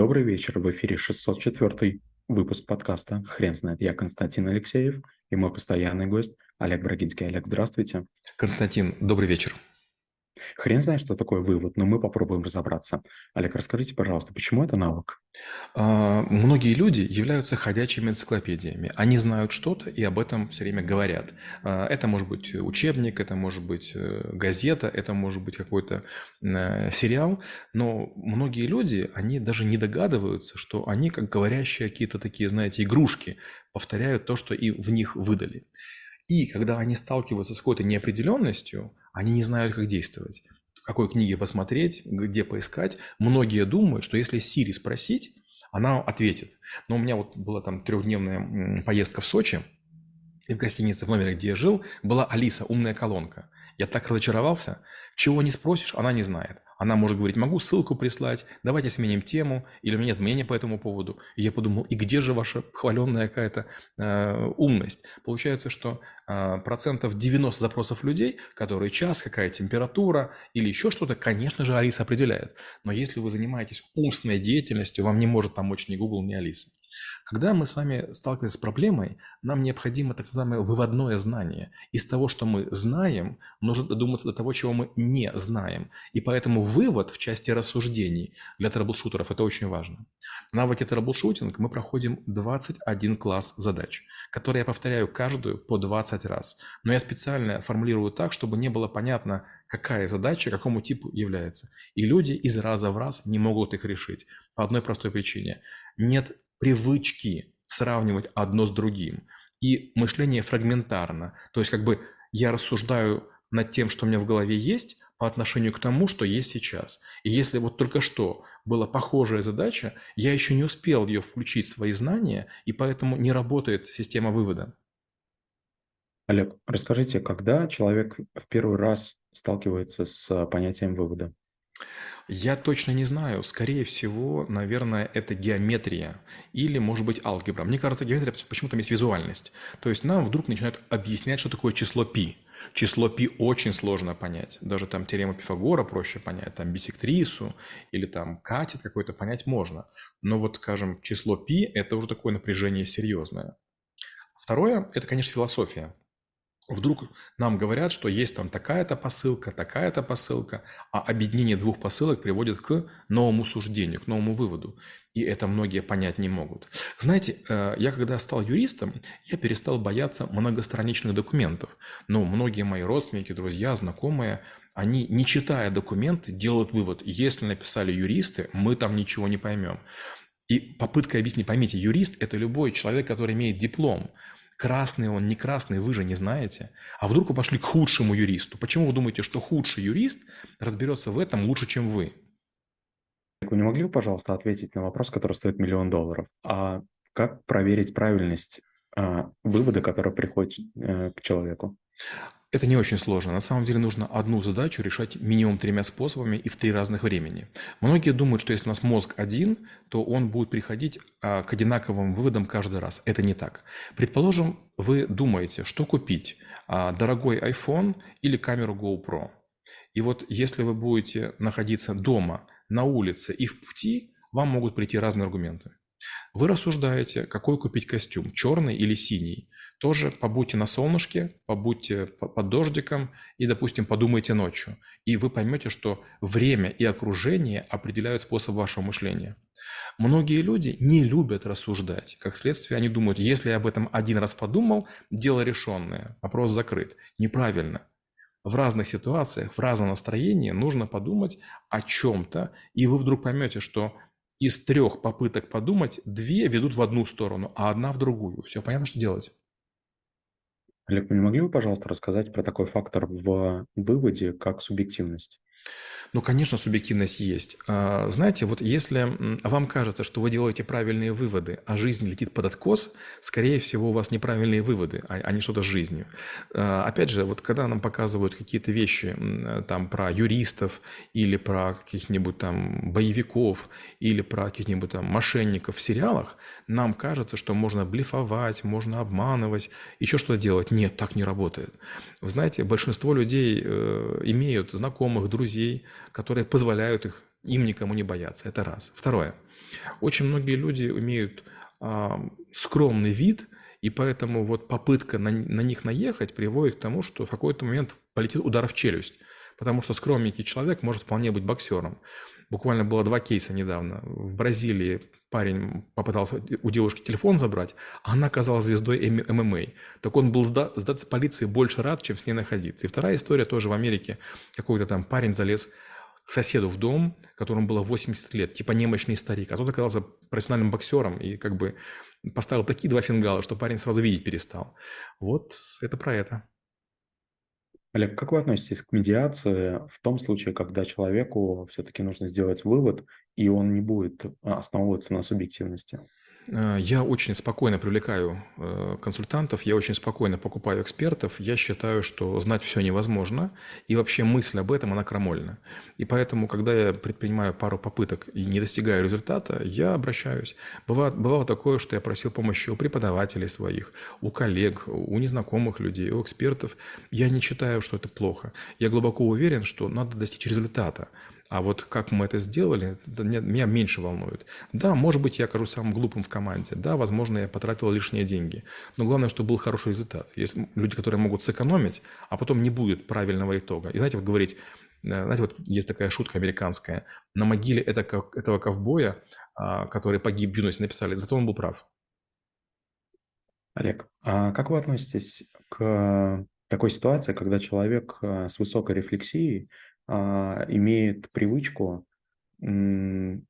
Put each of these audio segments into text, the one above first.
Добрый вечер, в эфире 604 выпуск подкаста «Хрен знает». Я Константин Алексеев и мой постоянный гость Олег Брагинский. Олег, здравствуйте. Константин, добрый вечер. Хрен знает, что такое вывод, но мы попробуем разобраться. Олег, расскажите, пожалуйста, почему это навык? А, многие люди являются ходячими энциклопедиями. Они знают что-то и об этом все время говорят. А, это может быть учебник, это может быть э, газета, это может быть какой-то э, сериал. Но многие люди, они даже не догадываются, что они, как говорящие какие-то такие, знаете, игрушки, повторяют то, что и в них выдали. И когда они сталкиваются с какой-то неопределенностью, они не знают, как действовать. Какой книге посмотреть, где поискать. Многие думают, что если Сири спросить, она ответит. Но у меня вот была там трехдневная поездка в Сочи, и в гостинице, в номере, где я жил, была Алиса, умная колонка. Я так разочаровался. Чего не спросишь, она не знает. Она может говорить, могу ссылку прислать, давайте сменим тему, или у меня нет мнения по этому поводу. И я подумал, и где же ваша хваленная какая-то э, умность? Получается, что э, процентов 90 запросов людей, которые час, какая температура или еще что-то, конечно же, Алиса определяет. Но если вы занимаетесь умственной деятельностью, вам не может помочь ни Google, ни Алиса. Когда мы с вами сталкиваемся с проблемой, нам необходимо так называемое выводное знание. Из того, что мы знаем, нужно додуматься до того, чего мы не знаем. И поэтому вывод в части рассуждений для трэблшутеров – это очень важно. В навыке troubleshooting мы проходим 21 класс задач, которые я повторяю каждую по 20 раз. Но я специально формулирую так, чтобы не было понятно, какая задача какому типу является. И люди из раза в раз не могут их решить. По одной простой причине. Нет привычки сравнивать одно с другим. И мышление фрагментарно. То есть как бы я рассуждаю над тем, что у меня в голове есть, по отношению к тому, что есть сейчас. И если вот только что была похожая задача, я еще не успел ее включить в свои знания, и поэтому не работает система вывода. Олег, расскажите, когда человек в первый раз сталкивается с понятием вывода? Я точно не знаю. Скорее всего, наверное, это геометрия или, может быть, алгебра. Мне кажется, геометрия почему-то есть визуальность. То есть нам вдруг начинают объяснять, что такое число π. Число π очень сложно понять. Даже там теорему Пифагора проще понять. Там бисектрису или там катет какой-то понять можно. Но вот, скажем, число π – это уже такое напряжение серьезное. Второе – это, конечно, философия вдруг нам говорят, что есть там такая-то посылка, такая-то посылка, а объединение двух посылок приводит к новому суждению, к новому выводу. И это многие понять не могут. Знаете, э, я когда стал юристом, я перестал бояться многостраничных документов. Но многие мои родственники, друзья, знакомые, они, не читая документы, делают вывод, если написали юристы, мы там ничего не поймем. И попытка объяснить, поймите, юрист – это любой человек, который имеет диплом. Красный он, не красный, вы же не знаете. А вдруг вы пошли к худшему юристу? Почему вы думаете, что худший юрист разберется в этом лучше, чем вы? Вы не могли бы, пожалуйста, ответить на вопрос, который стоит миллион долларов? А как проверить правильность а, вывода, который приходит а, к человеку? Это не очень сложно. На самом деле нужно одну задачу решать минимум тремя способами и в три разных времени. Многие думают, что если у нас мозг один, то он будет приходить а, к одинаковым выводам каждый раз. Это не так. Предположим, вы думаете, что купить, а, дорогой iPhone или камеру GoPro. И вот если вы будете находиться дома, на улице и в пути, вам могут прийти разные аргументы. Вы рассуждаете, какой купить костюм, черный или синий. Тоже побудьте на солнышке, побудьте под дождиком и, допустим, подумайте ночью. И вы поймете, что время и окружение определяют способ вашего мышления. Многие люди не любят рассуждать. Как следствие, они думают, если я об этом один раз подумал, дело решенное, вопрос закрыт. Неправильно. В разных ситуациях, в разном настроении нужно подумать о чем-то, и вы вдруг поймете, что из трех попыток подумать, две ведут в одну сторону, а одна в другую. Все понятно, что делать? Олег, вы не могли бы, пожалуйста, рассказать про такой фактор в выводе, как субъективность? Ну, конечно, субъективность есть. А, знаете, вот если вам кажется, что вы делаете правильные выводы, а жизнь летит под откос, скорее всего, у вас неправильные выводы, а, а не что-то с жизнью. А, опять же, вот когда нам показывают какие-то вещи там про юристов или про каких-нибудь там боевиков или про каких-нибудь там мошенников в сериалах, нам кажется, что можно блефовать, можно обманывать, еще что-то делать. Нет, так не работает. Вы знаете, большинство людей э, имеют знакомых, друзей, которые позволяют их, им никому не бояться. Это раз. Второе. Очень многие люди имеют а, скромный вид, и поэтому вот попытка на, на них наехать приводит к тому, что в какой-то момент полетит удар в челюсть. Потому что скромненький человек может вполне быть боксером. Буквально было два кейса недавно. В Бразилии парень попытался у девушки телефон забрать, а она оказалась звездой ММА. Так он был сда- сдаться полиции больше рад, чем с ней находиться. И вторая история тоже в Америке. Какой-то там парень залез к соседу в дом, которому было 80 лет, типа немощный старик, а тот оказался профессиональным боксером и как бы поставил такие два фингала, что парень сразу видеть перестал. Вот это про это. Олег, как вы относитесь к медиации в том случае, когда человеку все-таки нужно сделать вывод, и он не будет а, основываться на субъективности? Э, я очень спокойно привлекаю э, консультантов, я очень спокойно покупаю экспертов. Я считаю, что знать все невозможно, и вообще мысль об этом, она крамольна. И поэтому, когда я предпринимаю пару попыток и не достигаю результата, я обращаюсь. Бывало, бывало такое, что я просил помощи у преподавателей своих, у коллег, у незнакомых людей, у экспертов. Я не считаю, что это плохо. Я глубоко уверен, что надо достичь результата. А вот как мы это сделали, меня меньше волнует. Да, может быть, я окажусь самым глупым в команде. Да, возможно, я потратил лишние деньги. Но главное, чтобы был хороший результат. Есть люди, которые могут сэкономить, а потом не будет правильного итога. И знаете, вот говорить, э, знаете, вот есть такая шутка американская. На могиле этого ковбоя, а, который погиб в юности, написали, зато он был прав. Олег, а как вы относитесь к такой ситуации, когда человек э, с высокой рефлексией а, имеет привычку, имеет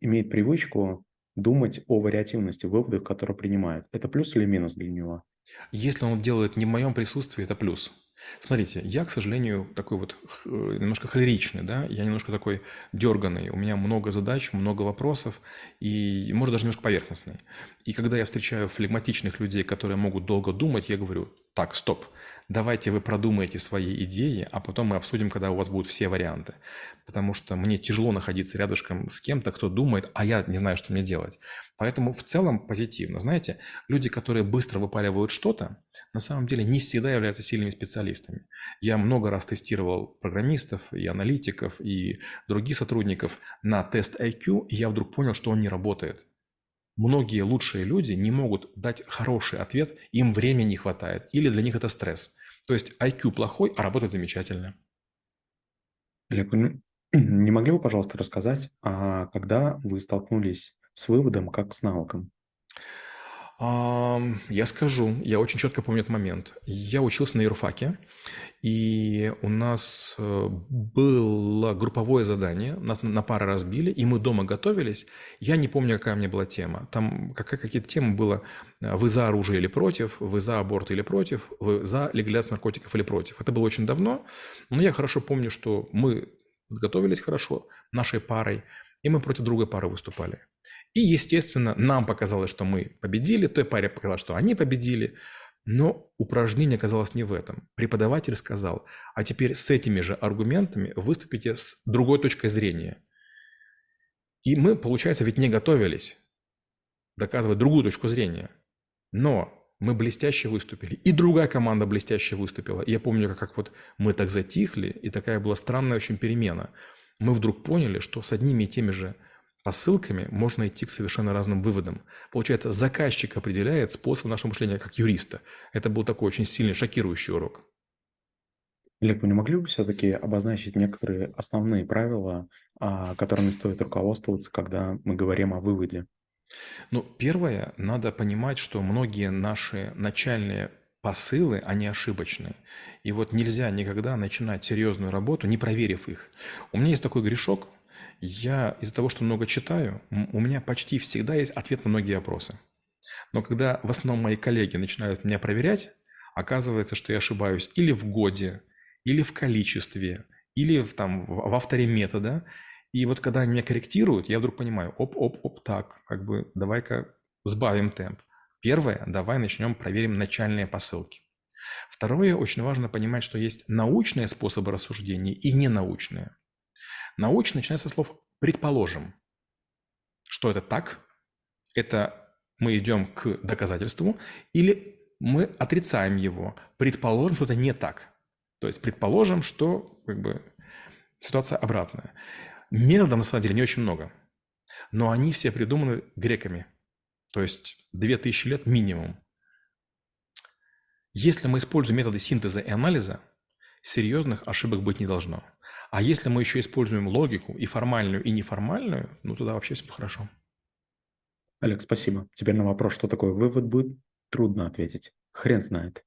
привычку думать о вариативности выводов, которые принимает. Это плюс или минус для него? Если он делает не в моем присутствии, это плюс. Смотрите, я, к сожалению, такой вот э, немножко холеричный, да, я немножко такой дерганный, у меня много задач, много вопросов, и, может, даже немножко поверхностный. И когда я встречаю флегматичных людей, которые могут долго думать, я говорю, так, стоп, давайте вы продумаете свои идеи, а потом мы обсудим, когда у вас будут все варианты. Потому что мне тяжело находиться рядышком с кем-то, кто думает, а я не знаю, что мне делать. Поэтому в целом позитивно. Знаете, люди, которые быстро выпаливают что-то, на самом деле не всегда являются сильными специалистами. Я много раз тестировал программистов и аналитиков и других сотрудников на тест IQ, и я вдруг понял, что он не работает. Многие лучшие люди не могут дать хороший ответ, им времени не хватает, или для них это стресс. То есть IQ плохой, а работает замечательно. Олег, не могли бы, пожалуйста, рассказать, а когда вы столкнулись с выводом как с навыком? Я скажу, я очень четко помню этот момент. Я учился на юрфаке, и у нас э, было групповое задание, нас на пары разбили, и мы дома готовились. Я не помню, какая у меня была тема. Там какая-то тема была э, «Вы за оружие или против?», «Вы за аборт или против?», «Вы за легализацию наркотиков или против?». Это было очень давно, но я хорошо помню, что мы готовились хорошо нашей парой, и мы против другой пары выступали. И, естественно, нам показалось, что мы победили, той паре показалось, что они победили. Но упражнение оказалось не в этом. Преподаватель сказал, а теперь с этими же аргументами выступите с другой точкой зрения. И мы, получается, ведь не готовились доказывать другую точку зрения. Но мы блестяще выступили. И другая команда блестяще выступила. И я помню, как, как вот мы так затихли, и такая была странная очень перемена. Мы вдруг поняли, что с одними и теми же по ссылками можно идти к совершенно разным выводам. Получается, заказчик определяет способ нашего мышления как юриста. Это был такой очень сильный, шокирующий урок. Олег, вы не могли бы все-таки обозначить некоторые основные правила, а, которыми стоит руководствоваться, когда мы говорим о выводе? Ну, первое, надо понимать, что многие наши начальные посылы, они ошибочные. И вот нельзя никогда начинать серьезную работу, не проверив их. У меня есть такой грешок – я из-за того, что много читаю, у меня почти всегда есть ответ на многие вопросы. Но когда в основном мои коллеги начинают меня проверять, оказывается, что я ошибаюсь или в годе, или в количестве, или в, там, в авторе метода. И вот когда они меня корректируют, я вдруг понимаю, оп-оп-оп, так, как бы давай-ка сбавим темп. Первое, давай начнем проверим начальные посылки. Второе, очень важно понимать, что есть научные способы рассуждения и ненаучные. Научно начинается со слов «предположим». Что это так? Это мы идем к доказательству или мы отрицаем его, предположим, что это не так. То есть предположим, что как бы, ситуация обратная. Методов на самом деле не очень много. но они все придуманы греками. То есть 2000 лет минимум. Если мы используем методы синтеза и анализа, серьезных ошибок быть не должно. А если мы еще используем логику и формальную, и неформальную, ну тогда вообще все хорошо. Олег, спасибо. Теперь на вопрос, что такое вывод, будет трудно ответить. Хрен знает.